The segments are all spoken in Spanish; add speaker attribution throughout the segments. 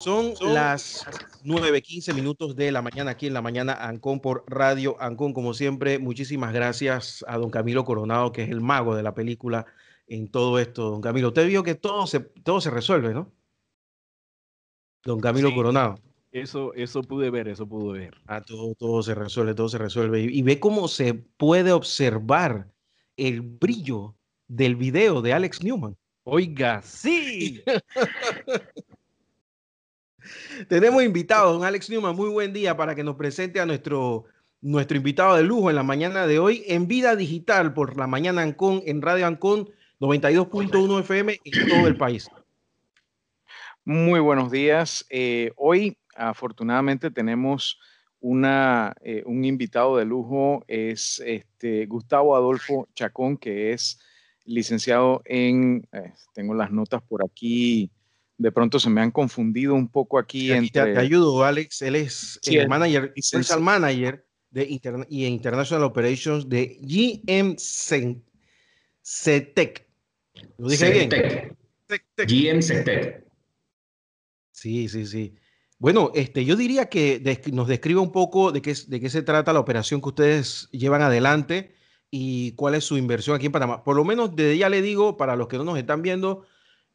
Speaker 1: Son las 9.15 minutos de la mañana aquí en la mañana Ancon por Radio Ancon. Como siempre, muchísimas gracias a don Camilo Coronado, que es el mago de la película en todo esto. Don Camilo, usted vio que todo se, todo se resuelve, ¿no? Don Camilo Coronado.
Speaker 2: Eso, eso pude ver, eso pude ver.
Speaker 1: Ah, todo, todo se resuelve, todo se resuelve. Y, y ve cómo se puede observar el brillo del video de Alex Newman.
Speaker 2: Oiga, sí.
Speaker 1: Tenemos invitado, don Alex Newman. Muy buen día para que nos presente a nuestro, nuestro invitado de lujo en la mañana de hoy en Vida Digital por la mañana Ancon, en Radio Ancon 92.1 FM en todo el país.
Speaker 3: Muy buenos días. Eh, hoy, afortunadamente, tenemos una, eh, un invitado de lujo. Es este, Gustavo Adolfo Chacón, que es licenciado en, eh, tengo las notas por aquí, de pronto se me han confundido un poco aquí.
Speaker 1: entre... te, ayudo, Alex. Él es el manager, special manager de interna y International Operations de GM CETEC.
Speaker 4: ¿Lo dije bien? GM CETEC.
Speaker 1: Sí, sí, sí. Bueno, este, yo diría que nos describa un poco de qué, de qué se trata la operación que ustedes llevan adelante y cuál es su inversión aquí en Panamá. Por lo menos desde ya le digo, para los que no nos están viendo,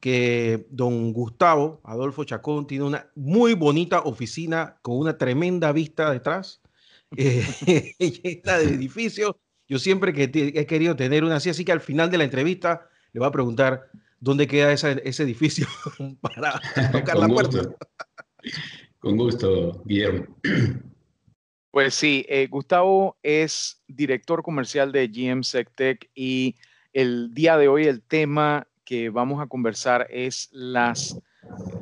Speaker 1: que don Gustavo Adolfo Chacón tiene una muy bonita oficina con una tremenda vista detrás, eh, llena de edificios. Yo siempre que he querido tener una así, así que al final de la entrevista le voy a preguntar dónde queda ese edificio para tocar la puerta.
Speaker 4: Con gusto, Guillermo.
Speaker 3: Pues sí, eh, Gustavo es director comercial de GM SecTech y el día de hoy el tema que vamos a conversar es las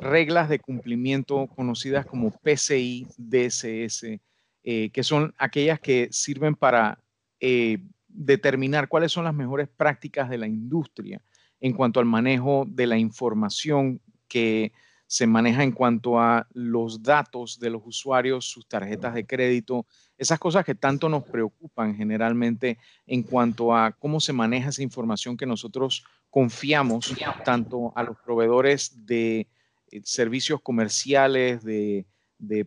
Speaker 3: reglas de cumplimiento conocidas como PCI DSS, eh, que son aquellas que sirven para eh, determinar cuáles son las mejores prácticas de la industria en cuanto al manejo de la información que se maneja en cuanto a los datos de los usuarios, sus tarjetas de crédito, esas cosas que tanto nos preocupan generalmente en cuanto a cómo se maneja esa información que nosotros confiamos tanto a los proveedores de eh, servicios comerciales, de,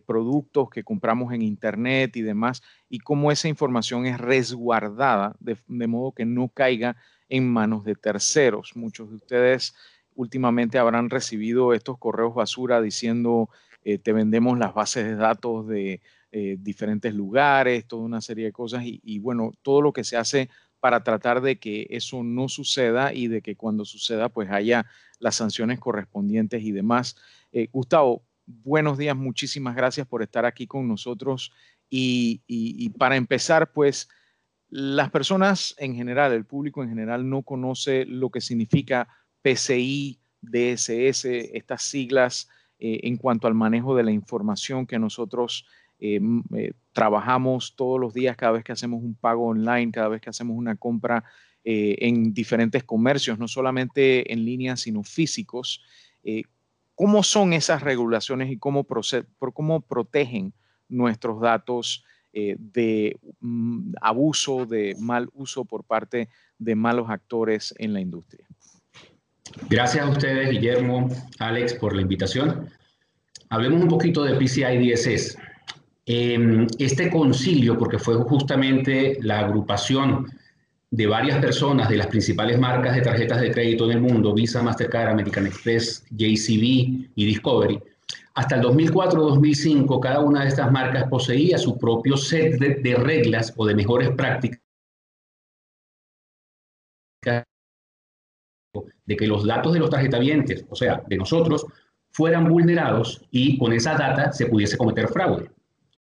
Speaker 3: productos que compramos en Internet y demás, y cómo esa información es resguardada de, modo que no caiga en manos de terceros. Muchos de ustedes últimamente habrán recibido estos correos basura diciendo eh, te vendemos las bases de datos de eh, diferentes lugares, toda una serie de cosas y, y, bueno, todo lo que se hace para tratar de que eso no suceda y de que cuando suceda pues haya las sanciones correspondientes y demás. Eh, Gustavo, buenos días, muchísimas gracias por estar aquí con nosotros y, para empezar pues las personas en general, el público en general no conoce lo que significa PCI, DSS, estas siglas eh, en cuanto al manejo de la información que nosotros eh, eh, trabajamos todos los días cada vez que hacemos un pago online, cada vez que hacemos una compra eh, en diferentes comercios, no solamente en línea, sino físicos. ¿Cómo son esas regulaciones y cómo, cómo protegen nuestros datos de mm, abuso, de mal uso por parte de malos actores en la industria?
Speaker 4: Gracias a ustedes, Guillermo, Alex, por la invitación. Hablemos un poquito de PCI DSS. Em, este concilio, porque fue justamente la agrupación de varias personas de las principales marcas de tarjetas de crédito en el mundo, Visa, Mastercard, American Express, JCB y Discovery, hasta el 2004-2005 cada una de estas marcas poseía su propio set de, reglas o de mejores prácticas de que los datos de los tarjetavientes, o sea, de nosotros, fueran vulnerados y con esa data se pudiese cometer fraude.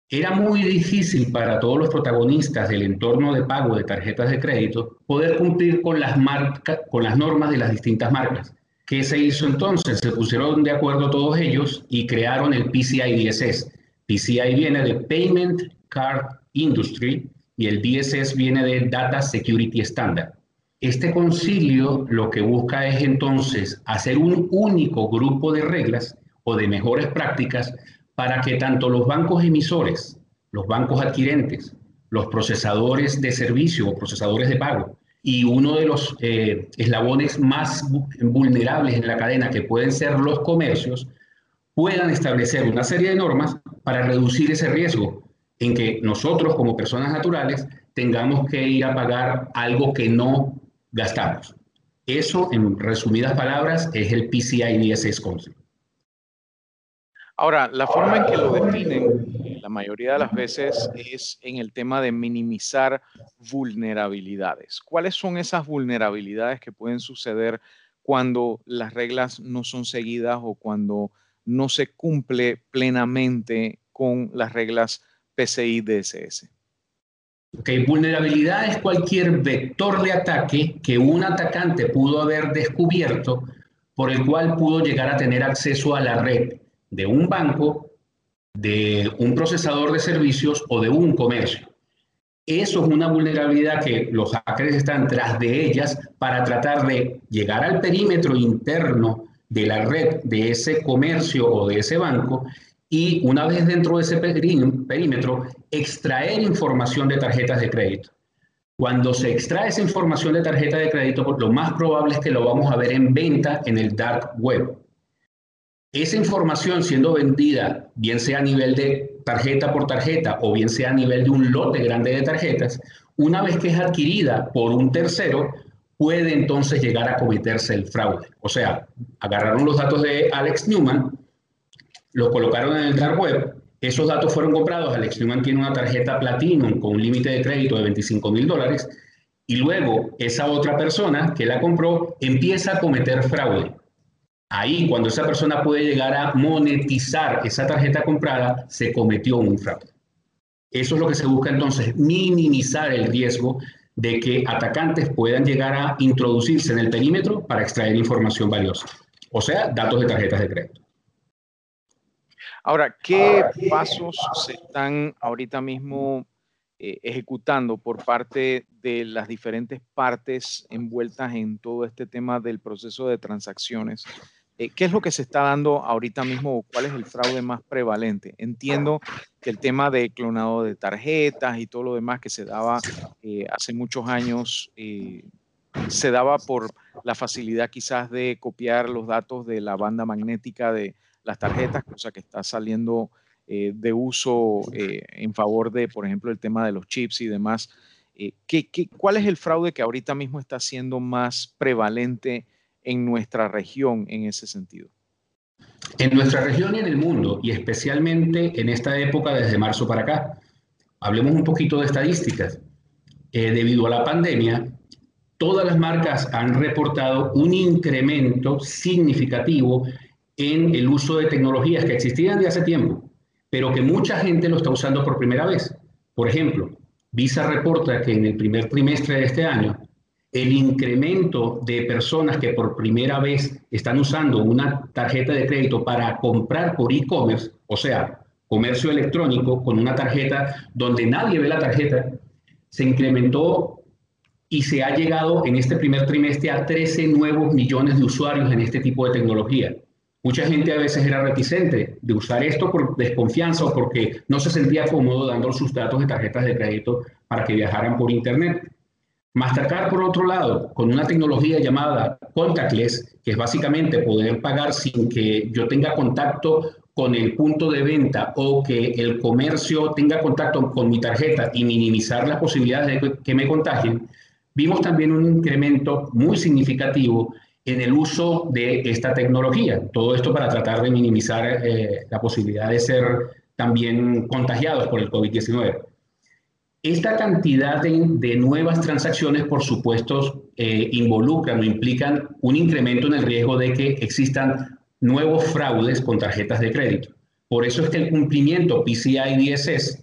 Speaker 4: Era muy difícil para todos los protagonistas del entorno de pago de tarjetas de crédito poder cumplir con las, normas de las distintas marcas. ¿Qué se hizo entonces? Se pusieron de acuerdo todos ellos y crearon el PCI DSS. PCI viene de Payment Card Industry y el DSS viene de Data Security Standard. Este concilio lo que busca es entonces hacer un único grupo de reglas o de mejores prácticas para que tanto los bancos emisores, los bancos adquirentes, los procesadores de servicio o procesadores de pago y uno de los eh, eslabones más vulnerables en la cadena que pueden ser los comercios, puedan establecer una serie de normas para reducir ese riesgo en que nosotros como personas naturales tengamos que ir a pagar algo que no gastamos. Eso, en resumidas palabras, es el PCI DSS Council.
Speaker 3: Ahora, la forma en que lo definen la mayoría de las veces es en el tema de minimizar vulnerabilidades. ¿Cuáles son esas vulnerabilidades que pueden suceder cuando las reglas no son seguidas o cuando no se cumple plenamente con las reglas PCI DSS?
Speaker 4: Ok, vulnerabilidad es cualquier vector de ataque que un atacante pudo haber descubierto por el cual pudo llegar a tener acceso a la red de un banco, de un procesador de servicios o de un comercio. Eso es una vulnerabilidad que los hackers están tras de ellas para tratar de llegar al perímetro interno de la red de ese comercio o de ese banco y una vez dentro de ese perímetro, extraer información de tarjetas de crédito. Cuando se extrae esa información de tarjeta de crédito, lo más probable es que lo vamos a ver en venta en el dark web. Esa información siendo vendida, bien sea a nivel de tarjeta por tarjeta o bien sea a nivel de un lote grande de tarjetas, una vez que es adquirida por un tercero, puede entonces llegar a cometerse el fraude. O sea, agarraron los datos de Alex Newman, los colocaron en el dark web, esos datos fueron comprados, Alex Newman tiene una tarjeta Platinum con un límite de crédito de 25 mil dólares, y luego esa otra persona que la compró empieza a cometer fraude. Ahí, cuando esa persona puede llegar a monetizar esa tarjeta comprada, se cometió un fraude. Eso es lo que se busca entonces, minimizar el riesgo de que atacantes puedan llegar a introducirse en el perímetro para extraer información valiosa, o sea, datos de tarjetas de crédito.
Speaker 3: Ahora, ¿qué pasos se están ahorita mismo eh, ejecutando por parte de las diferentes partes envueltas en todo este tema del proceso de transacciones? Eh, ¿Qué es lo que se está dando ahorita mismo cuál es el fraude más prevalente? Entiendo que el tema de clonado de tarjetas y todo lo demás que se daba eh, hace muchos años se daba por la facilidad quizás de copiar los datos de la banda magnética de, las tarjetas, cosa que está saliendo eh, de uso eh, en favor de, por ejemplo, el tema de los chips y demás. Eh, ¿qué, cuál es el fraude que ahorita mismo está siendo más prevalente en nuestra región en ese sentido?
Speaker 4: En nuestra región y en el mundo, y especialmente en esta época desde marzo para acá. Hablemos un poquito de estadísticas. debido a la pandemia, todas las marcas han reportado un incremento significativo en el uso de tecnologías que existían de hace tiempo, pero que mucha gente lo está usando por primera vez. Por ejemplo, Visa reporta que en el primer trimestre de este año, el incremento de personas que por primera vez están usando una tarjeta de crédito para comprar por e-commerce, o sea, comercio electrónico con una tarjeta donde nadie ve la tarjeta, se incrementó y se ha llegado en este primer trimestre a 13 nuevos millones de usuarios en este tipo de tecnología. Mucha gente a veces era reticente de usar esto por desconfianza o porque no se sentía cómodo dando sus datos de tarjetas de crédito para que viajaran por Internet. Mastercard, por otro lado, con una tecnología llamada contactless, que es básicamente poder pagar sin que yo tenga contacto con el punto de venta o que el comercio tenga contacto con mi tarjeta y minimizar las posibilidades de que me contagien, vimos también un incremento muy significativo en el uso de esta tecnología. Todo esto para tratar de minimizar eh, la posibilidad de ser también contagiados por el COVID-19. Esta cantidad de, nuevas transacciones, por supuesto, eh, involucran o implican un incremento en el riesgo de que existan nuevos fraudes con tarjetas de crédito. Por eso es que el cumplimiento PCI DSS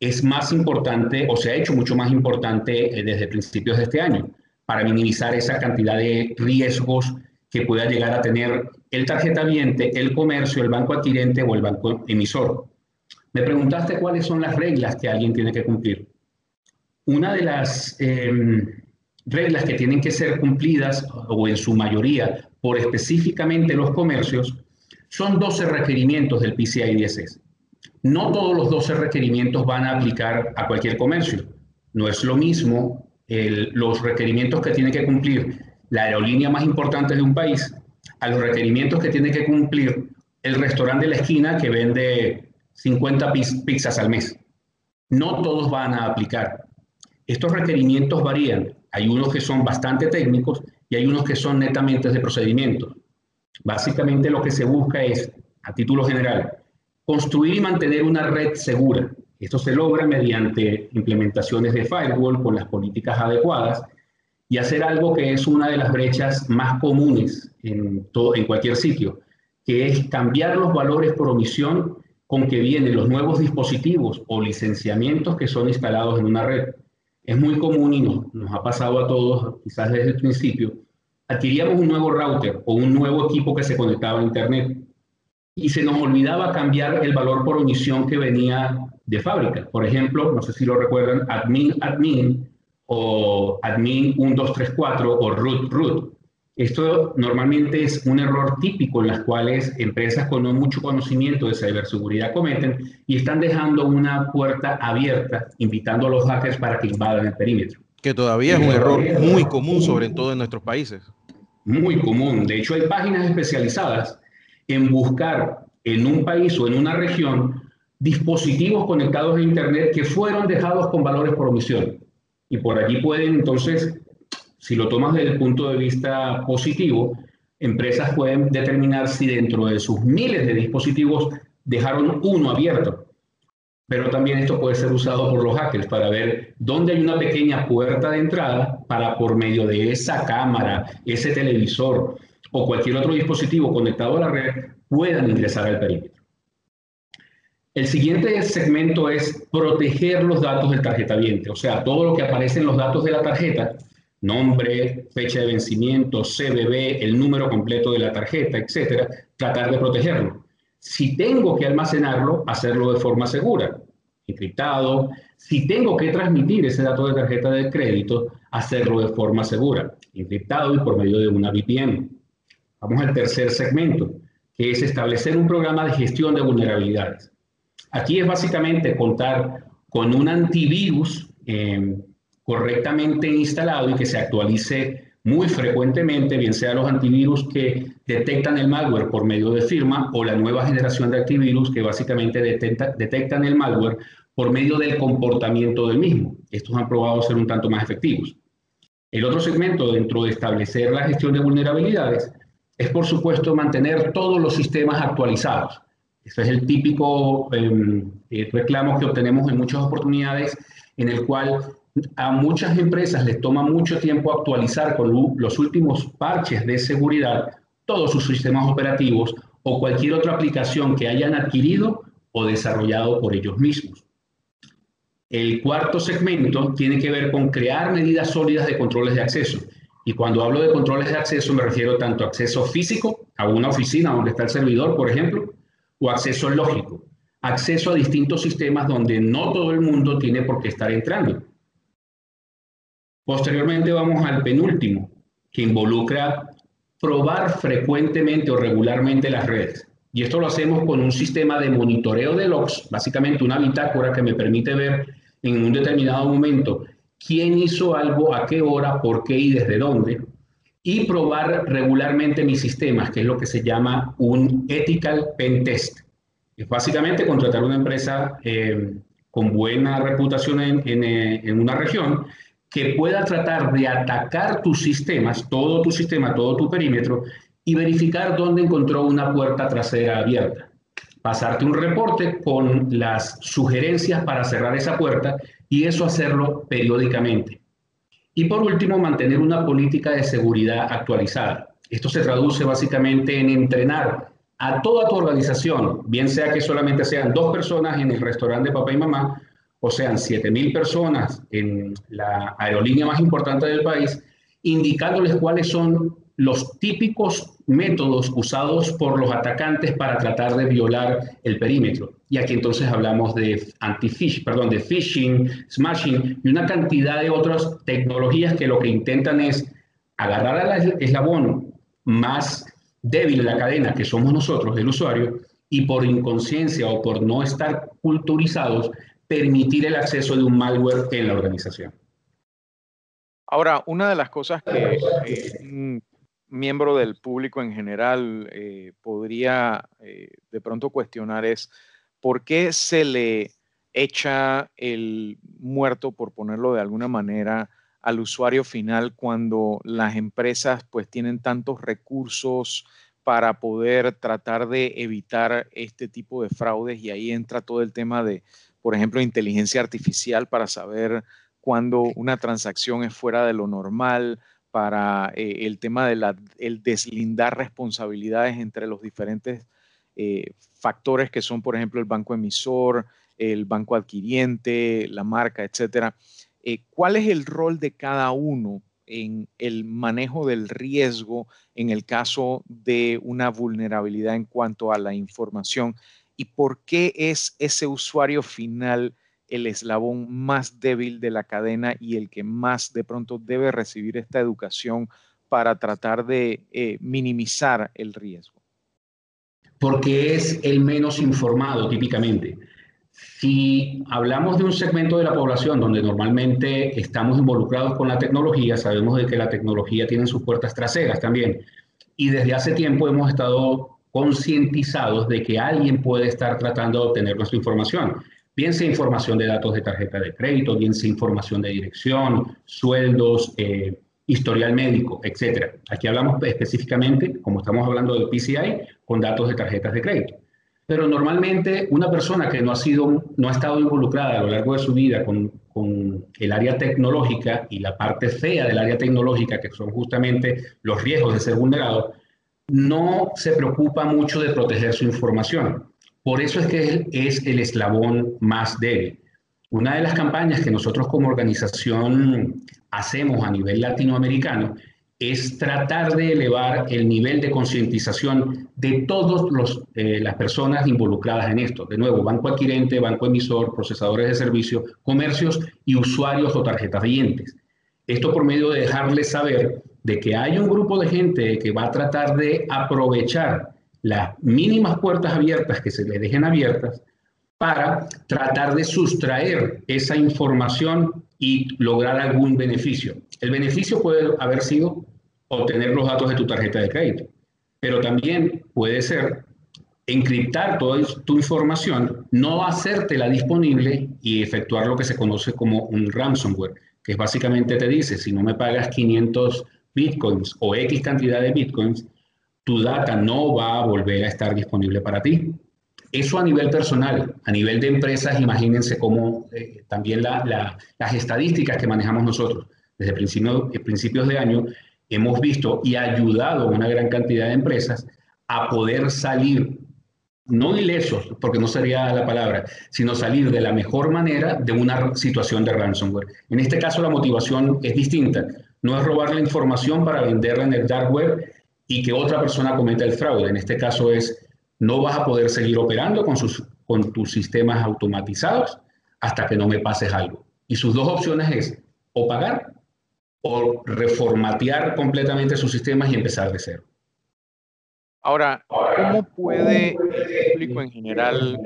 Speaker 4: es más importante o se ha hecho mucho más importante eh, desde principios de este año para minimizar esa cantidad de riesgos que pueda llegar a tener el tarjeta viente, el comercio, el banco adquirente o el banco emisor. Me preguntaste cuáles son las reglas que alguien tiene que cumplir. Una de las em, reglas que tienen que ser cumplidas, o en su mayoría, por específicamente los comercios, son 12 requerimientos del PCI DSS. No todos los 12 requerimientos van a aplicar a cualquier comercio. No es lo mismo los requerimientos que tiene que cumplir la aerolínea más importante de un país a los requerimientos que tiene que cumplir el restaurante de la esquina que vende 50 pizzas al mes. No todos van a aplicar. Estos requerimientos varían. Hay unos que son bastante técnicos y hay unos que son netamente de procedimiento. Básicamente lo que se busca es, a título general, construir y mantener una red segura. Esto se logra mediante implementaciones de firewall con las políticas adecuadas y hacer algo que es una de las brechas más comunes en, todo, en cualquier sitio, que es cambiar los valores por omisión con que vienen los nuevos dispositivos o licenciamientos que son instalados en una red. Es muy común y nos, ha pasado a todos, quizás desde el principio, adquiríamos un nuevo router o un nuevo equipo que se conectaba a Internet y se nos olvidaba cambiar el valor por omisión que venía de fábrica. Por ejemplo, no sé si lo recuerdan, admin, admin o admin 1234 o root, root. Esto normalmente es un error típico en las cuales empresas con no mucho conocimiento de ciberseguridad cometen y están dejando una puerta abierta, invitando a los hackers para que invadan el perímetro.
Speaker 1: Que todavía es un error muy común, sobre todo en nuestros países.
Speaker 4: Muy común. De hecho, hay páginas especializadas en buscar en un país o en una región dispositivos conectados a Internet que fueron dejados con valores por omisión. Y por allí pueden entonces si lo tomas desde el punto de vista positivo, empresas pueden determinar si dentro de sus miles de dispositivos dejaron uno abierto. Pero también esto puede ser usado por los hackers para ver dónde hay una pequeña puerta de entrada para por medio de esa cámara, ese televisor o cualquier otro dispositivo conectado a la red puedan ingresar al perímetro. El siguiente segmento es proteger los datos del tarjeta viente, o sea, todo lo que aparece en los datos de la tarjeta nombre, fecha de vencimiento, CBB, el número completo de la tarjeta, etcétera, tratar de protegerlo. Si tengo que almacenarlo, hacerlo de forma segura, encriptado. Si tengo que transmitir ese dato de tarjeta de crédito, hacerlo de forma segura, encriptado y por medio de una VPN. Vamos al tercer segmento, que es establecer un programa de gestión de vulnerabilidades. Aquí es básicamente contar con un antivirus eh, correctamente instalado y que se actualice muy frecuentemente, bien sea los antivirus que detectan el malware por medio de firma o la nueva generación de antivirus que básicamente detectan el malware por medio del comportamiento del mismo. Estos han probado ser un tanto más efectivos. El otro segmento dentro de establecer la gestión de vulnerabilidades es, por supuesto, mantener todos los sistemas actualizados. Ese es el típico em, eh, reclamo que obtenemos en muchas oportunidades en el cual a muchas empresas les toma mucho tiempo actualizar con los últimos parches de seguridad todos sus sistemas operativos o cualquier otra aplicación que hayan adquirido o desarrollado por ellos mismos. El cuarto segmento tiene que ver con crear medidas sólidas de controles de acceso. Y cuando hablo de controles de acceso me refiero tanto a acceso físico, a una oficina donde está el servidor, por ejemplo, o acceso lógico, acceso a distintos sistemas donde no todo el mundo tiene por qué estar entrando. Posteriormente vamos al penúltimo, que involucra probar frecuentemente o regularmente las redes. Y esto lo hacemos con un sistema de monitoreo de logs, básicamente una bitácora que me permite ver en un determinado momento quién hizo algo, a qué hora, por qué y desde dónde, y probar regularmente mis sistemas, que es lo que se llama un ethical pen test. Es básicamente contratar una empresa eh, con buena reputación en, eh, en una región que pueda tratar de atacar tus sistemas, todo tu sistema, todo tu perímetro, y verificar dónde encontró una puerta trasera abierta. Pasarte un reporte con las sugerencias para cerrar esa puerta y eso hacerlo periódicamente. Y por último, mantener una política de seguridad actualizada. Esto se traduce básicamente en entrenar a toda tu organización, bien sea que solamente sean dos personas en el restaurante de papá y mamá, o sean 7.000 personas en la aerolínea más importante del país, indicándoles cuáles son los típicos métodos usados por los atacantes para tratar de violar el perímetro. Y aquí entonces hablamos de anti-fish, perdón, de phishing, smashing y una cantidad de otras tecnologías que lo que intentan es agarrar al eslabón más débil de la cadena, que somos nosotros, el usuario, y por inconsciencia o por no estar culturizados, permitir el acceso de un malware en la organización.
Speaker 3: Ahora, una de las cosas que eh, miembro del público en general eh, podría eh, de pronto cuestionar es por qué se le echa el muerto, por ponerlo de alguna manera, al usuario final cuando las empresas pues tienen tantos recursos para poder tratar de evitar este tipo de fraudes y ahí entra todo el tema de, por ejemplo, inteligencia artificial para saber cuando una transacción es fuera de lo normal, para eh, el tema del deslindar responsabilidades entre los diferentes eh, factores que son, por ejemplo, el banco emisor, el banco adquiriente, la marca, etcétera. Eh, ¿Cuál es el rol de cada uno en el manejo del riesgo en el caso de una vulnerabilidad en cuanto a la información? ¿Y por qué es ese usuario final el eslabón más débil de la cadena y el que más de pronto debe recibir esta educación para tratar de eh, minimizar el riesgo?
Speaker 4: Porque es el menos informado típicamente. Si hablamos de un segmento de la población donde normalmente estamos involucrados con la tecnología, sabemos de que la tecnología tiene sus puertas traseras también. Y desde hace tiempo hemos estado concientizados de que alguien puede estar tratando de obtener nuestra información bien sea información de datos de tarjeta de crédito, bien sea información de dirección, sueldos, eh, historial médico, etc. Aquí hablamos específicamente, como estamos hablando del PCI, con datos de tarjetas de crédito. Pero normalmente una persona que no ha, sido, no ha estado involucrada a lo largo de su vida con, con el área tecnológica y la parte fea del área tecnológica, que son justamente los riesgos de ser vulnerado, no se preocupa mucho de proteger su información. Por eso es que es el eslabón más débil. Una de las campañas que nosotros como organización hacemos a nivel latinoamericano es tratar de elevar el nivel de concientización de todas eh, las personas involucradas en esto. De nuevo, banco adquirente, banco emisor, procesadores de servicio, comercios y usuarios o tarjetas dientes. Esto por medio de dejarles saber de que hay un grupo de gente que va a tratar de aprovechar las mínimas puertas abiertas que se le dejen abiertas para tratar de sustraer esa información y lograr algún beneficio. El beneficio puede haber sido obtener los datos de tu tarjeta de crédito, pero también puede ser encriptar toda tu información, no hacértela disponible y efectuar lo que se conoce como un ransomware, que es básicamente te dice, si no me pagas 500 bitcoins o X cantidad de bitcoins, tu data no va a volver a estar disponible para ti. Eso a nivel personal, a nivel de empresas, imagínense cómo eh, también las estadísticas que manejamos nosotros desde eh, principios de año hemos visto y ayudado a una gran cantidad de empresas a poder salir, no ilesos, porque no sería la palabra, sino salir de la mejor manera de una situación de ransomware. En este caso la motivación es distinta. No es robar la información para venderla en el dark web y que otra persona cometa el fraude. En este caso es, no vas a poder seguir operando con, tus sistemas automatizados hasta que no me pases algo. Y sus dos opciones es o pagar o reformatear completamente sus sistemas y empezar de cero.
Speaker 3: Ahora, ¿cómo puede el público en general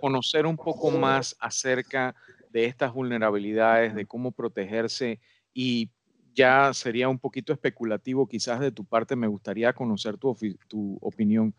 Speaker 3: conocer un poco más acerca de estas vulnerabilidades, de cómo protegerse y ya sería un poquito especulativo quizás de tu parte, me gustaría conocer tu, opinión.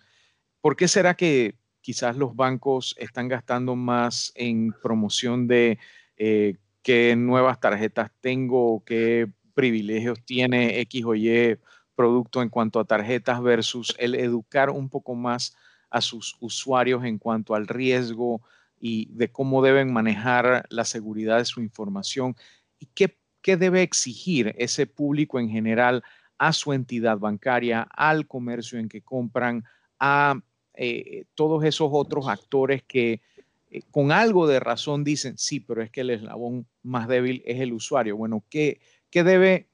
Speaker 3: ¿Por qué será que quizás los bancos están gastando más en promoción de eh, qué nuevas tarjetas tengo, qué privilegios tiene X o Y producto en cuanto a tarjetas versus el educar un poco más a sus usuarios en cuanto al riesgo y de cómo deben manejar la seguridad de su información y qué ¿Qué debe exigir ese público en general a su entidad bancaria, al comercio en que compran, a eh, todos esos otros actores que eh, con algo de razón dicen, sí, pero es que el eslabón más débil es el usuario? Bueno, ¿qué, qué debe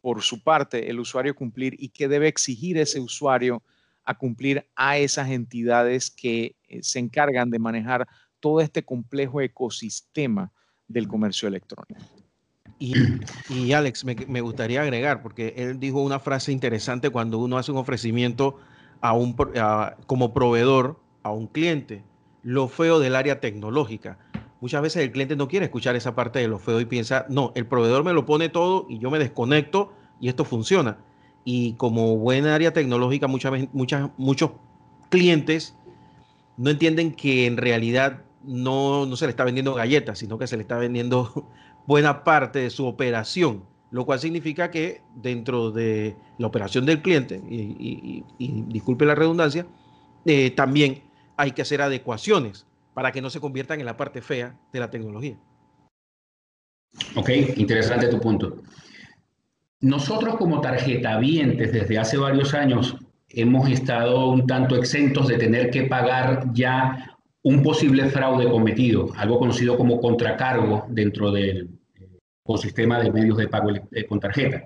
Speaker 3: por su parte el usuario cumplir y qué debe exigir ese usuario a cumplir a esas entidades que eh, se encargan de manejar todo este complejo ecosistema del comercio electrónico?
Speaker 1: Y, Alex, me, gustaría agregar, porque él dijo una frase interesante cuando uno hace un ofrecimiento a un, como proveedor a un cliente, lo feo del área tecnológica. Muchas veces el cliente no quiere escuchar esa parte de lo feo y piensa, no, el proveedor me lo pone todo y yo me desconecto y esto funciona. y como buena área tecnológica muchas, muchas, muchos clientes no entienden que en realidad no, no se le está vendiendo galletas, sino que se le está vendiendo buena parte de su operación, lo cual significa que dentro de la operación del cliente, y, disculpe la redundancia, eh, también hay que hacer adecuaciones para que no se conviertan en la parte fea de la tecnología.
Speaker 4: Ok, interesante tu punto. Nosotros como tarjetavientes desde hace varios años hemos estado un tanto exentos de tener que pagar ya un posible fraude cometido, algo conocido como contracargo dentro del ecosistema de medios de pago eh, con tarjeta.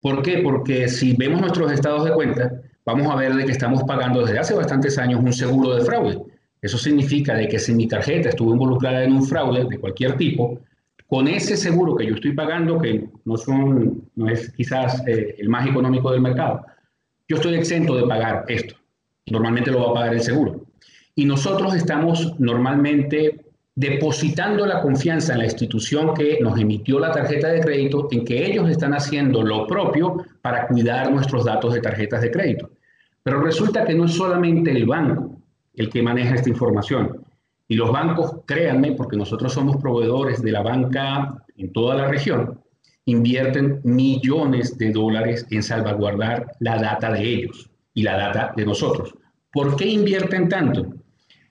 Speaker 4: ¿Por qué? Porque si vemos nuestros estados de cuenta, vamos a ver de que estamos pagando desde hace bastantes años un seguro de fraude. Eso significa de que si mi tarjeta estuvo involucrada en un fraude de cualquier tipo, con ese seguro que yo estoy pagando, que no, son, no es quizás eh, el más económico del mercado, yo estoy exento de pagar esto. Normalmente lo va a pagar el seguro. Y nosotros estamos normalmente depositando la confianza en la institución que nos emitió la tarjeta de crédito, en que ellos están haciendo lo propio para cuidar nuestros datos de tarjetas de crédito. Pero resulta que no es solamente el banco el que maneja esta información. Y los bancos, créanme, porque nosotros somos proveedores de la banca en toda la región, invierten millones de dólares en salvaguardar la data de ellos y la data de nosotros. ¿Por qué invierten tanto?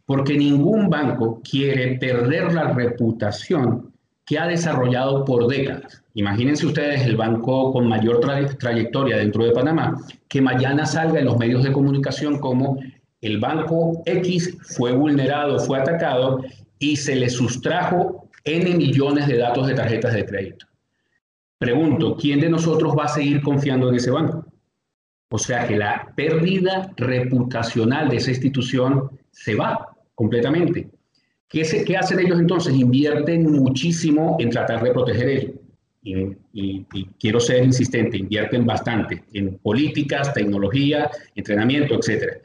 Speaker 4: Porque ningún banco quiere perder la reputación que ha desarrollado por décadas. Imagínense ustedes el banco con mayor trayectoria dentro de Panamá, que mañana salga en los medios de comunicación como el banco X fue vulnerado, fue atacado y se le sustrajo N millones de datos de tarjetas de crédito. Pregunto, ¿quién de nosotros va a seguir confiando en ese banco? O sea que la pérdida reputacional de esa institución se va completamente. ¿Qué, qué hacen ellos entonces? Invierten muchísimo en tratar de proteger ello. Y, quiero ser insistente, invierten bastante en políticas, tecnología, entrenamiento, etcétera.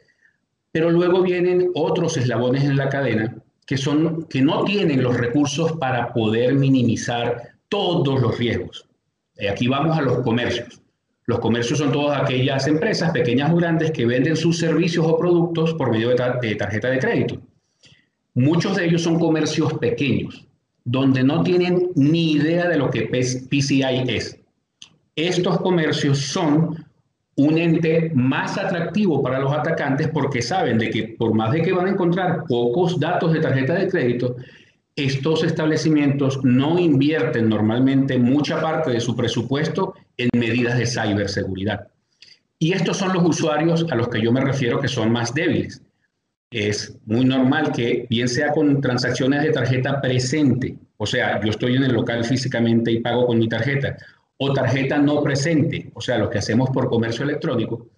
Speaker 4: Pero luego vienen otros eslabones en la cadena que, son, que no tienen los recursos para poder minimizar todos los riesgos. Y aquí vamos a los comercios. Los comercios son todas aquellas empresas, pequeñas o grandes, que venden sus servicios o productos por medio de, de tarjeta de crédito. Muchos de ellos son comercios pequeños, donde no tienen ni idea de lo que PCI es. Estos comercios son un ente más atractivo para los atacantes porque saben de que por más de que van a encontrar pocos datos de tarjeta de crédito, estos establecimientos no invierten normalmente mucha parte de su presupuesto en medidas de ciberseguridad. Y estos son los usuarios a los que yo me refiero que son más débiles. Es muy normal que, bien sea con transacciones de tarjeta presente, o sea, yo estoy en el local físicamente y pago con mi tarjeta, o tarjeta no presente, o sea, lo que hacemos por comercio electrónico,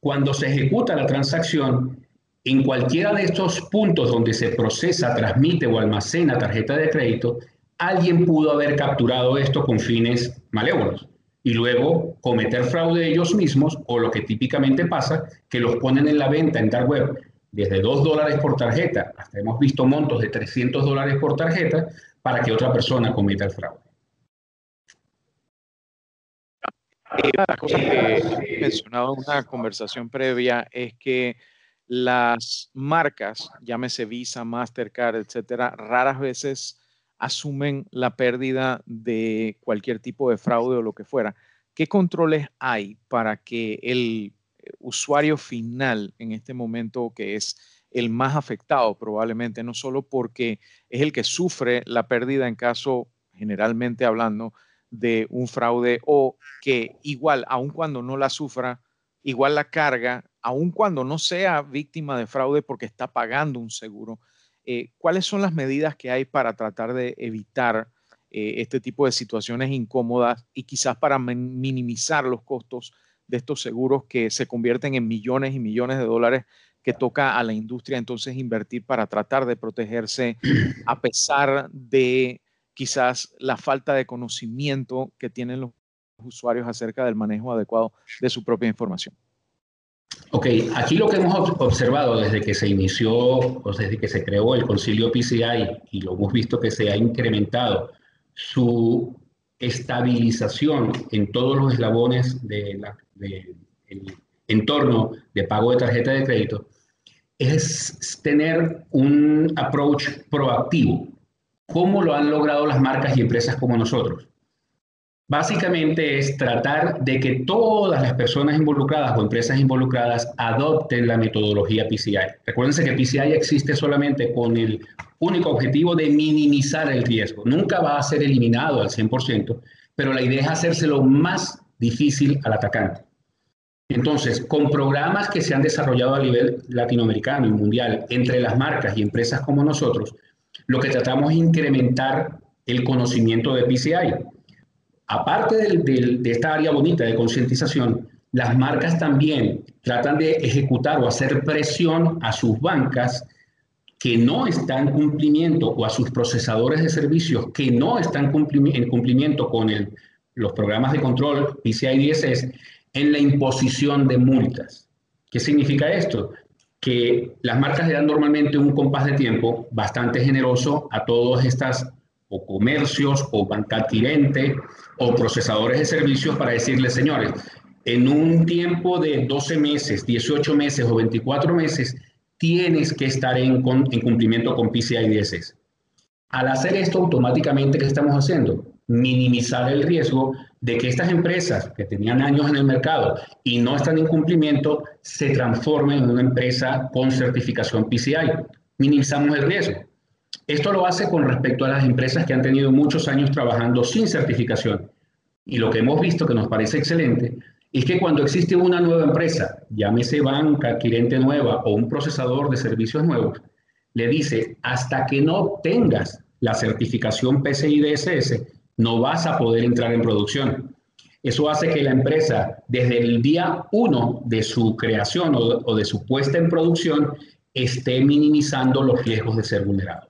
Speaker 4: cuando se ejecuta la transacción, en cualquiera de estos puntos donde se procesa, transmite o almacena tarjeta de crédito, alguien pudo haber capturado esto con fines malévolos y luego cometer fraude ellos mismos o lo que típicamente pasa, que los ponen en la venta en dark web desde 2 dólares por tarjeta hasta hemos visto montos de 300 dólares por tarjeta para que otra persona cometa el fraude.
Speaker 3: una de las cosas que he mencionado en una conversación previa es que las marcas, llámese Visa, Mastercard, etcétera, raras veces asumen la pérdida de cualquier tipo de fraude o lo que fuera. ¿Qué controles hay para que el usuario final en este momento, que es el más afectado probablemente, no solo porque es el que sufre la pérdida en caso, generalmente hablando, de un fraude o que igual, aun cuando no la sufra, igual la carga, aun cuando no sea víctima de fraude porque está pagando un seguro. Eh, ¿Cuáles son las medidas que hay para tratar de evitar eh, este tipo de situaciones incómodas y quizás para minimizar los costos de estos seguros que se convierten en millones y millones de dólares que toca a la industria entonces invertir para tratar de protegerse a pesar de quizás la falta de conocimiento que tienen los usuarios acerca del manejo adecuado de su propia información.
Speaker 4: Ok, aquí lo que hemos observado desde que se inició, o desde que se creó el concilio PCI, y lo hemos visto que se ha incrementado su estabilización en todos los eslabones de, entorno de pago de tarjeta de crédito, es tener un approach proactivo. ¿Cómo lo han logrado las marcas y empresas como nosotros? Básicamente es tratar de que todas las personas involucradas o empresas involucradas adopten la metodología PCI. Recuérdense que PCI existe solamente con el único objetivo de minimizar el riesgo. Nunca va a ser eliminado al 100%, pero la idea es hacérselo más difícil al atacante. Entonces, con programas que se han desarrollado a nivel latinoamericano y mundial entre las marcas y empresas como nosotros, lo que tratamos es incrementar el conocimiento de PCI. Aparte de esta área bonita de concientización, las marcas también tratan de ejecutar o hacer presión a sus bancas que no están en cumplimiento o a sus procesadores de servicios que no están en cumplimiento con los programas de control PCI DSS en la imposición de multas. ¿Qué significa esto? Que las marcas le dan normalmente un compás de tiempo bastante generoso a todas estas o comercios o banca adquirente o procesadores de servicios para decirles, señores, en un tiempo de 12 meses, 18 meses o 24 meses, tienes que estar en, en cumplimiento con PCI DSS. Al hacer esto, automáticamente, ¿qué estamos haciendo? Minimizar el riesgo de que estas empresas que tenían años en el mercado y no están en cumplimiento se transformen en una empresa con certificación PCI. Minimizamos el riesgo. Esto lo hace con respecto a las empresas que han tenido muchos años trabajando sin certificación. Y lo que hemos visto que nos parece excelente es que cuando existe una nueva empresa, llámese banca, adquirente nueva o un procesador de servicios nuevos, le dice, hasta que no tengas la certificación PCI DSS, no vas a poder entrar en producción. Eso hace que la empresa, desde el día uno de su creación o, de su puesta en producción, esté minimizando los riesgos de ser vulnerado.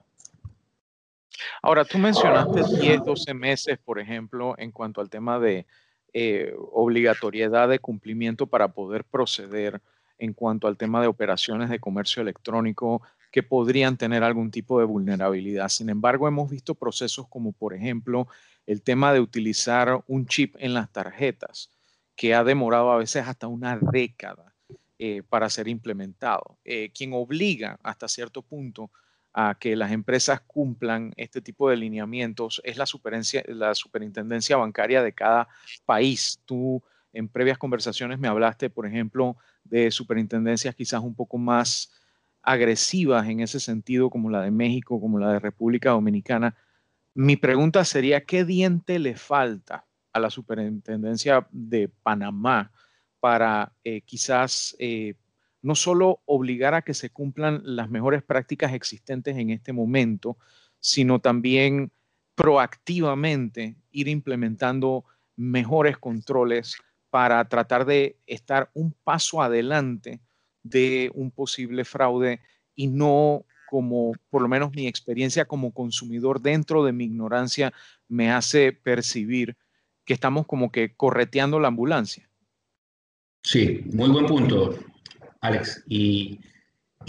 Speaker 3: Ahora, tú mencionaste 10, 12 meses, por ejemplo, en cuanto al tema de eh, obligatoriedad de cumplimiento para poder proceder en cuanto al tema de operaciones de comercio electrónico que podrían tener algún tipo de vulnerabilidad. Sin embargo, hemos visto procesos como, por ejemplo, el tema de utilizar un chip en las tarjetas, que ha demorado a veces hasta una década eh, para ser implementado, eh, quien obliga hasta cierto punto a que las empresas cumplan este tipo de lineamientos es la, la superintendencia bancaria de cada país. Tú en previas conversaciones me hablaste, por ejemplo, de superintendencias quizás un poco más agresivas en ese sentido, como la de México, como la de República Dominicana. Mi pregunta sería, ¿qué diente le falta a la superintendencia de Panamá para eh, quizás eh, no solo obligar a que se cumplan las mejores prácticas existentes en este momento, sino también proactivamente ir implementando mejores controles para tratar de estar un paso adelante de un posible fraude y no como, por lo menos mi experiencia como consumidor dentro de mi ignorancia me hace percibir que estamos como que correteando la ambulancia.
Speaker 4: Sí, muy buen punto, Alex. Y,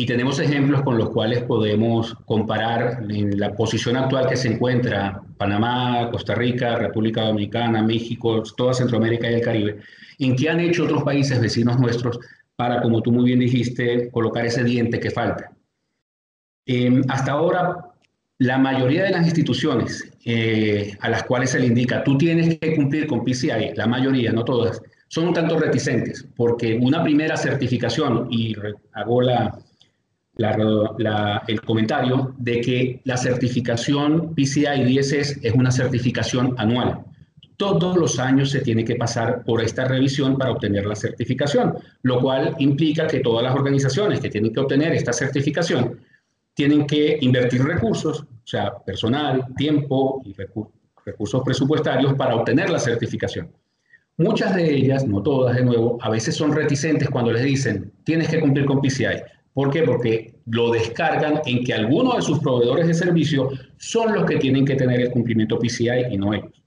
Speaker 4: tenemos ejemplos con los cuales podemos comparar en la posición actual que se encuentra Panamá, Costa Rica, República Dominicana, México, toda Centroamérica y el Caribe, en qué han hecho otros países vecinos nuestros para, como tú muy bien dijiste, colocar ese diente que falta. Em, hasta ahora, la mayoría de las instituciones eh, a las cuales se le indica, tú tienes que cumplir con PCI, la mayoría, no todas, son un tanto reticentes, porque una primera certificación, y hago el comentario de que la certificación PCI DSS es una certificación anual. Todos los años se tiene que pasar por esta revisión para obtener la certificación, lo cual implica que todas las organizaciones que tienen que obtener esta certificación tienen que invertir recursos, o sea, personal, tiempo y recursos presupuestarios para obtener la certificación. Muchas de ellas, no todas de nuevo, a veces son reticentes cuando les dicen, tienes que cumplir con PCI. ¿Por qué? Porque lo descargan en que algunos de sus proveedores de servicio son los que tienen que tener el cumplimiento PCI y no ellos.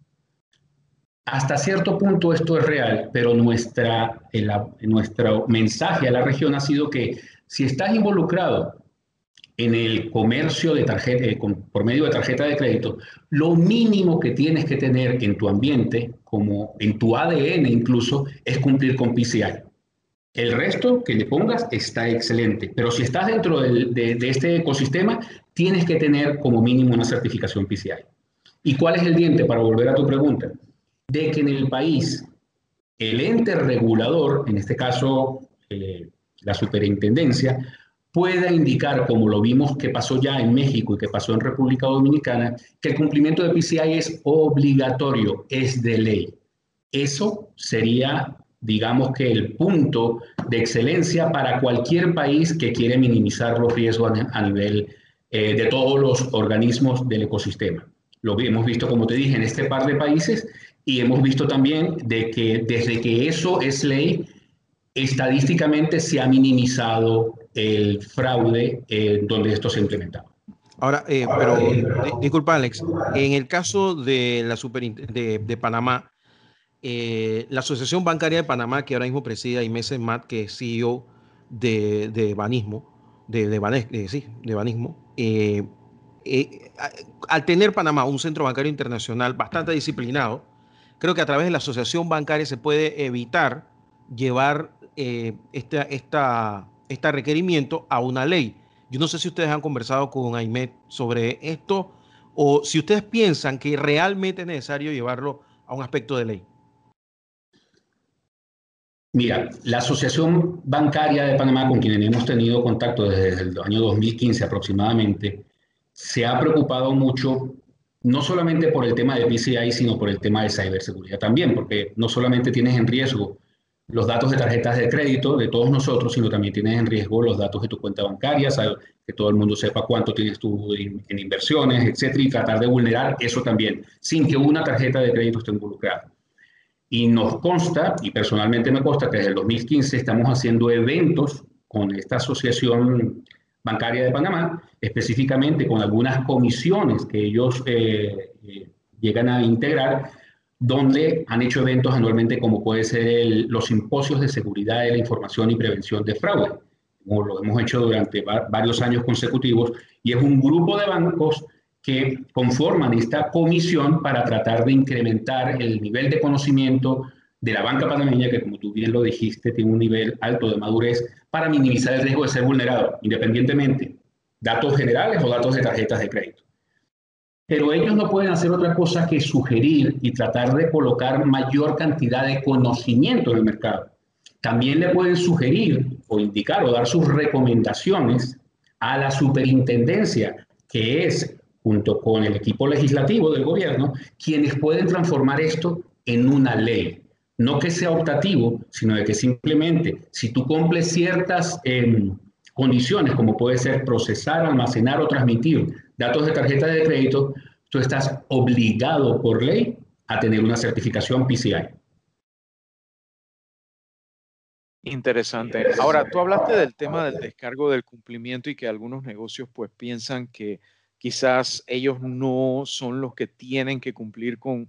Speaker 4: Hasta cierto punto esto es real, pero nuestra, nuestro mensaje a la región ha sido que si estás involucrado en el comercio de tarjeta, eh, por medio de tarjeta de crédito, lo mínimo que tienes que tener en tu ambiente, como en tu ADN incluso, es cumplir con PCI. El resto que le pongas está excelente, pero si estás dentro de, de este ecosistema, tienes que tener como mínimo una certificación PCI. ¿Y cuál es el diente para volver a tu pregunta? De que en el país el ente regulador, en este caso eh, la superintendencia, pueda indicar, como lo vimos que pasó ya en México y que pasó en República Dominicana, que el cumplimiento de PCI es obligatorio, es de ley. Eso sería, digamos que el punto de excelencia para cualquier país que quiere minimizar los riesgos a nivel eh, de todos los organismos del ecosistema. Lo hemos visto, como te dije, en este par de países y hemos visto también de que desde que eso es ley, estadísticamente se ha minimizado el fraude eh, donde esto se ha implementado.
Speaker 1: Ahora, eh, pero disculpa Alex, en el caso de la de, de, Panamá, eh, la Asociación Bancaria de Panamá, que ahora mismo presida Inés Matt, que es CEO de, de Banismo, de, de, sí, de Banismo, al tener Panamá un centro bancario internacional bastante disciplinado, creo que a través de la asociación bancaria se puede evitar llevar eh, este, esta, esta requerimiento a una ley. Yo no sé si ustedes han conversado con AIMED sobre esto o si ustedes piensan que realmente es necesario llevarlo a un aspecto de ley.
Speaker 4: Mira, la Asociación Bancaria de Panamá, con quien hemos tenido contacto desde el año 2015 aproximadamente, se ha preocupado mucho no solamente por el tema de PCI, sino por el tema de ciberseguridad también, porque no solamente tienes en riesgo los datos de tarjetas de crédito de todos nosotros, sino también tienes en riesgo los datos de tu cuenta bancaria, que todo el mundo sepa cuánto tienes tú en inversiones, etcétera, y tratar de vulnerar eso también, sin que una tarjeta de crédito esté involucrada. Y nos consta, y personalmente me consta, que desde el 2015 estamos haciendo eventos con esta asociación bancaria de Panamá, específicamente con algunas comisiones que ellos eh, eh, llegan a integrar, donde han hecho eventos anualmente como puede ser los simposios de seguridad de la información y prevención de fraude, como lo hemos hecho durante varios años consecutivos, y es un grupo de bancos que conforman esta comisión para tratar de incrementar el nivel de conocimiento de la banca panameña, que como tú bien lo dijiste, tiene un nivel alto de madurez para minimizar el riesgo de ser vulnerado, independientemente, datos generales o datos de tarjetas de crédito. Pero ellos no pueden hacer otra cosa que sugerir y tratar de colocar mayor cantidad de conocimiento en el mercado. También le pueden sugerir o indicar o dar sus recomendaciones a la superintendencia, que es, junto con el equipo legislativo del gobierno, quienes pueden transformar esto en una ley. No que sea optativo, sino de que simplemente si tú cumples ciertas em, condiciones, como puede ser procesar, almacenar o transmitir datos de tarjeta de crédito, tú estás obligado por ley a tener una certificación PCI.
Speaker 3: Interesante. Ahora, tú hablaste del tema del descargo del cumplimiento y que algunos negocios pues piensan que quizás ellos no son los que tienen que cumplir con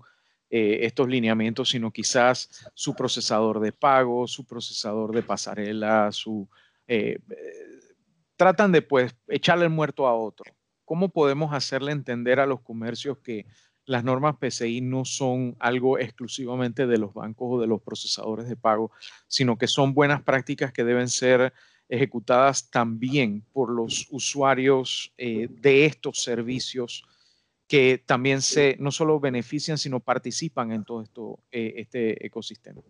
Speaker 3: eh, estos lineamientos, sino quizás su procesador de pago, su procesador de pasarela, su... Eh, eh, tratan de pues echarle el muerto a otro. ¿Cómo podemos hacerle entender a los comercios que las normas PCI no son algo exclusivamente de los bancos o de los procesadores de pago, sino que son buenas prácticas que deben ser ejecutadas también por los usuarios de estos servicios que también se no solo benefician, sino participan en todo esto, eh, este ecosistema.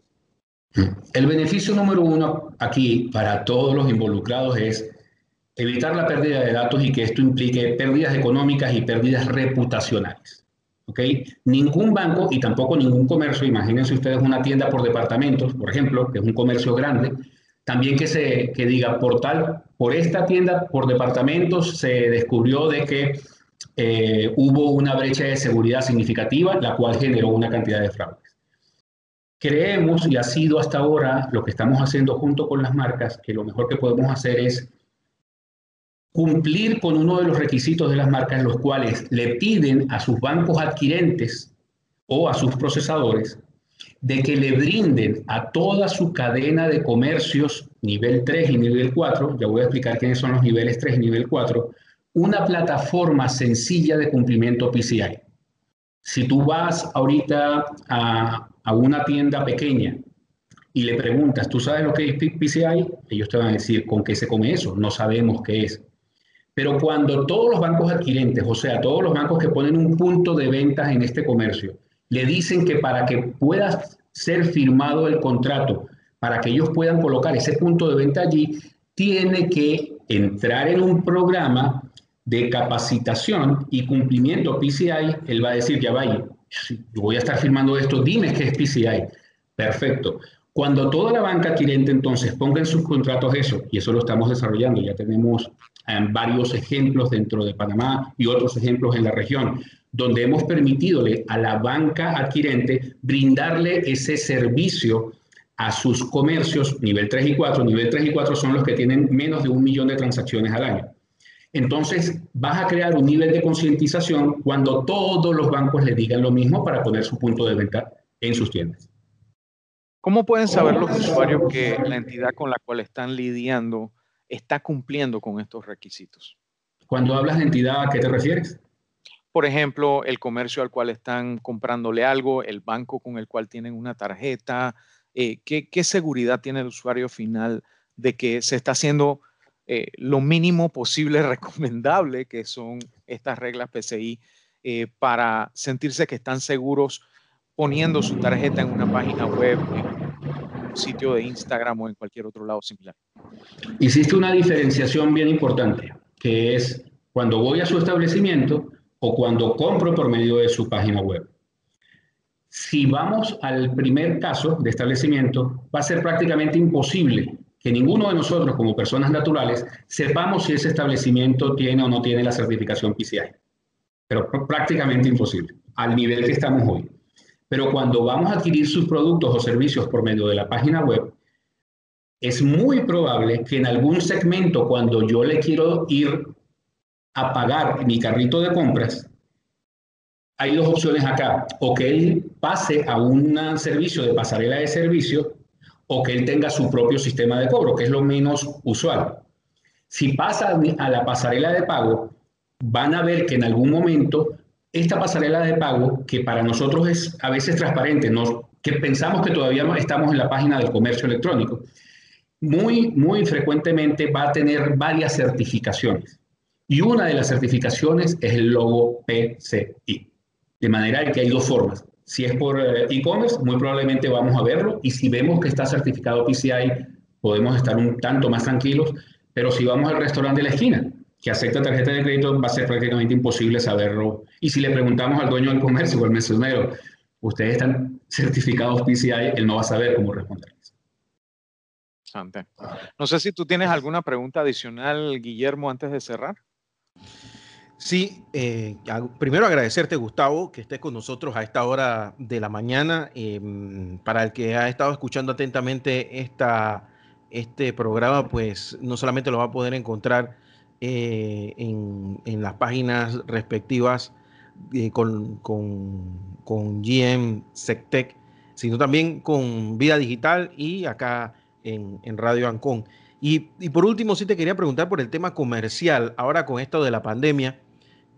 Speaker 4: El beneficio número uno aquí para todos los involucrados es evitar la pérdida de datos y que esto implique pérdidas económicas y pérdidas reputacionales. ¿okay? Ningún banco y tampoco ningún comercio, imagínense ustedes una tienda por departamentos, por ejemplo, que es un comercio grande, también que se que diga por tal, por esta tienda por departamentos se descubrió de que eh, hubo una brecha de seguridad significativa, la cual generó una cantidad de fraudes. Creemos, y ha sido hasta ahora lo que estamos haciendo junto con las marcas, que lo mejor que podemos hacer es cumplir con uno de los requisitos de las marcas, los cuales le piden a sus bancos adquirentes o a sus procesadores de que le brinden a toda su cadena de comercios nivel 3 y nivel 4, ya voy a explicar quiénes son los niveles 3 y nivel 4, una plataforma sencilla de cumplimiento PCI. Si tú vas ahorita a, a una tienda pequeña y le preguntas, ¿tú sabes lo que es PCI? Ellos te van a decir, ¿con qué se come eso? No sabemos qué es. Pero cuando todos los bancos adquirentes, o sea, todos los bancos que ponen un punto de ventas en este comercio, le dicen que para que pueda ser firmado el contrato, para que ellos puedan colocar ese punto de venta allí, tiene que entrar en un programa de capacitación y cumplimiento PCI. Él va a decir, ya vaya, voy a estar firmando esto, dime qué es PCI. Perfecto. Cuando toda la banca adquirente entonces ponga en sus contratos eso, y eso lo estamos desarrollando, ya tenemos eh, varios ejemplos dentro de Panamá y otros ejemplos en la región, donde hemos permitido a la banca adquirente brindarle ese servicio a sus comercios nivel 3 y 4. Nivel 3 y 4 son los que tienen menos de un millón de transacciones al año. Entonces, vas a crear un nivel de concientización cuando todos los bancos le digan lo mismo para poner su punto de venta en sus tiendas.
Speaker 3: ¿Cómo pueden saber los usuarios que la entidad con la cual están lidiando está cumpliendo con estos requisitos?
Speaker 4: Cuando hablas de entidad, ¿a qué te refieres?
Speaker 3: Por ejemplo, el comercio al cual están comprándole algo, el banco con el cual tienen una tarjeta. Eh, ¿qué, seguridad tiene el usuario final de que se está haciendo eh, lo mínimo posible recomendable, que son estas reglas PCI, eh, para sentirse que están seguros poniendo su tarjeta en una página web, sitio de Instagram o en cualquier otro lado similar.
Speaker 4: Hiciste una diferenciación bien importante, que es cuando voy a su establecimiento o cuando compro por medio de su página web. Si vamos al primer caso de establecimiento, va a ser prácticamente imposible que ninguno de nosotros como personas naturales sepamos si ese establecimiento tiene o no tiene la certificación PCI. Pero prácticamente imposible, al nivel que estamos hoy. Pero cuando vamos a adquirir sus productos o servicios por medio de la página web, es muy probable que en algún segmento, cuando yo le quiero ir a pagar mi carrito de compras, hay dos opciones acá. O que él pase a un servicio de pasarela de servicio o que él tenga su propio sistema de cobro, que es lo menos usual. Si pasa a la pasarela de pago, van a ver que en algún momento esta pasarela de pago, que para nosotros es a veces transparente, que pensamos que todavía estamos en la página del comercio electrónico, muy, muy frecuentemente va a tener varias certificaciones. Y una de las certificaciones es el logo PCI. De manera que hay dos formas. Si es por eh, e-commerce, muy probablemente vamos a verlo. Y si vemos que está certificado PCI, podemos estar un tanto más tranquilos. Pero si vamos al restaurante de la esquina, que acepta tarjeta de crédito, va a ser prácticamente imposible saberlo. Y si le preguntamos al dueño del comercio o al mesonero, ustedes están certificados PCI, él no va a saber cómo responder.
Speaker 3: No sé si tú tienes alguna pregunta adicional, Guillermo, antes de cerrar.
Speaker 1: Sí, eh, primero agradecerte, Gustavo, que estés con nosotros a esta hora de la mañana. Em, para el que ha estado escuchando atentamente esta, este programa, pues no solamente lo va a poder encontrar eh, en, las páginas respectivas eh, con, con, GM Sectec, sino también con Vida Digital y acá en, Radio Ancon. Y, por último, sí te quería preguntar por el tema comercial. Ahora con esto de la pandemia,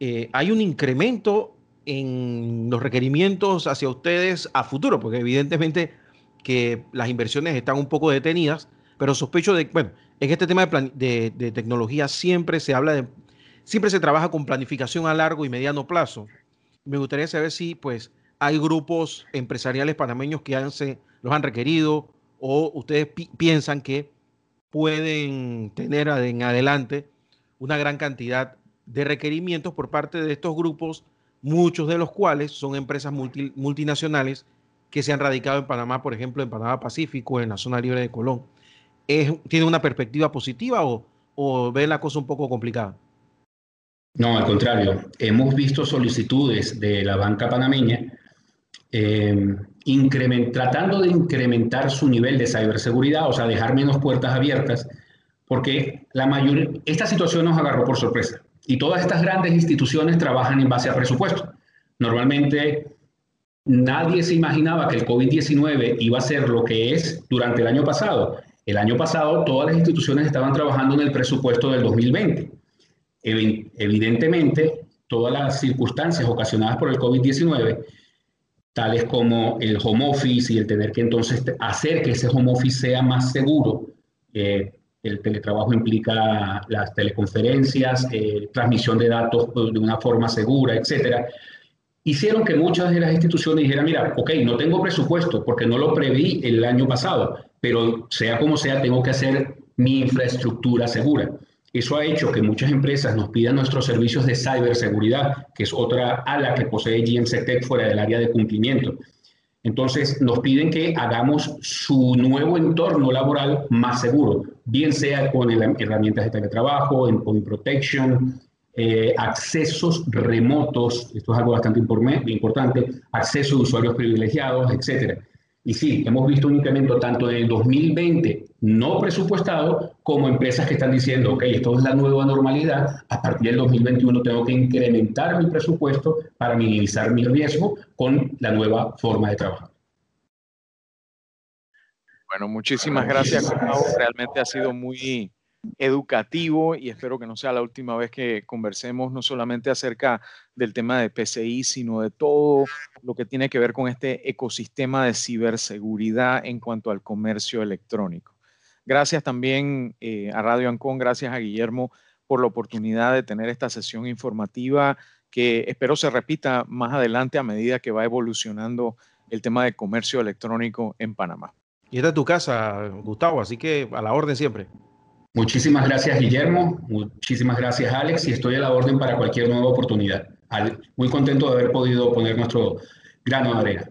Speaker 1: eh, ¿hay un incremento en los requerimientos hacia ustedes a futuro? Porque evidentemente que las inversiones están un poco detenidas, pero sospecho de, bueno, en este tema de, de, tecnología siempre se habla de, siempre se trabaja con planificación a largo y mediano plazo. Me gustaría saber si pues hay grupos empresariales panameños que han, los han requerido o ustedes piensan que pueden tener en adelante una gran cantidad de requerimientos por parte de estos grupos, muchos de los cuales son empresas multinacionales que se han radicado en Panamá, por ejemplo, en Panamá Pacífico, en la zona libre de Colón tiene una perspectiva positiva o, o ve la cosa un poco complicada?
Speaker 4: No, al contrario. Hemos visto solicitudes de la banca panameña eh, tratando de incrementar su nivel de ciberseguridad, o sea, dejar menos puertas abiertas, porque la mayoría, esta situación nos agarró por sorpresa. Y todas estas grandes instituciones trabajan en base a presupuesto. Normalmente nadie se imaginaba que el COVID-19 iba a ser lo que es durante el año pasado. El año pasado todas las instituciones estaban trabajando en el presupuesto del 2020. Evidentemente, todas las circunstancias ocasionadas por el COVID-19, tales como el home office y el tener que entonces hacer que ese home office sea más seguro, eh, el teletrabajo implica las teleconferencias, eh, transmisión de datos de una forma segura, etcétera, hicieron que muchas de las instituciones dijeran, mira, ok, no tengo presupuesto porque no lo preví el año pasado, pero sea como sea, tengo que hacer mi infraestructura segura. Eso ha hecho que muchas empresas nos pidan nuestros servicios de ciberseguridad, que es otra ala que posee GMCTEC fuera del área de cumplimiento. Entonces, nos piden que hagamos su nuevo entorno laboral más seguro, bien sea con herramientas de teletrabajo, en point protection, eh, accesos remotos, esto es algo bastante importante, acceso de usuarios privilegiados, etc. Y sí, hemos visto un incremento tanto en el 2020 no presupuestado como empresas que están diciendo, ok, esto es la nueva normalidad, a partir del 2021 tengo que incrementar mi presupuesto para minimizar mi riesgo con la nueva forma de trabajo.
Speaker 3: Bueno, muchísimas gracias, Realmente ha sido muy, educativo y espero que no sea la última vez que conversemos no solamente acerca del tema de PCI, sino de todo lo que tiene que ver con este ecosistema de ciberseguridad en cuanto al comercio electrónico. Gracias también eh, a Radio Ancon, gracias a Guillermo por la oportunidad de tener esta sesión informativa que espero se repita más adelante a medida que va evolucionando el tema de comercio electrónico en Panamá.
Speaker 1: Y esta es tu casa, Gustavo, así que a la orden siempre.
Speaker 4: Muchísimas gracias, Guillermo. Muchísimas gracias, Alex. Y estoy a la orden para cualquier nueva oportunidad. Muy contento de haber podido poner nuestro grano de arena.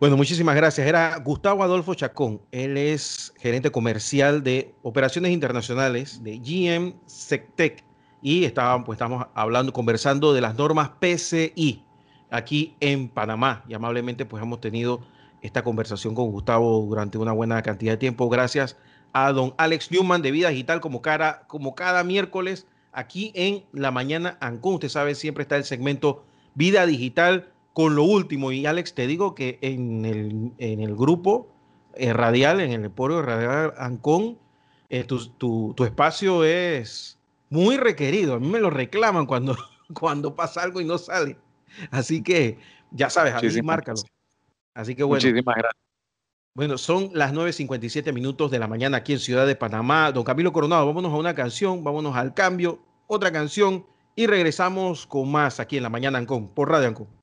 Speaker 1: Bueno, muchísimas gracias. Era Gustavo Adolfo Chacón. Él es gerente comercial de operaciones internacionales de GM Sectec. Y estábamos, pues, estamos hablando, conversando de las normas PCI aquí en Panamá. Y amablemente, pues hemos tenido esta conversación con Gustavo durante una buena cantidad de tiempo. Gracias a don Alex Newman de Vida Digital, como, cara, como cada miércoles aquí en la mañana Ancón. Usted sabe, siempre está el segmento Vida Digital con lo último. Y Alex, te digo que en el, en el grupo eh, radial, en el Emporio Radial Ancón, eh, tu, espacio es muy requerido. A mí me lo reclaman cuando, cuando pasa algo y no sale. Así que ya sabes, a mí márcalo. Así que bueno.
Speaker 3: Muchísimas gracias.
Speaker 1: Bueno, son las 9.57 minutos de la mañana aquí en Ciudad de Panamá. Don Camilo Coronado, vámonos a una canción, vámonos al cambio, otra canción y regresamos con más aquí en la mañana Ancon, por Radio Ancon.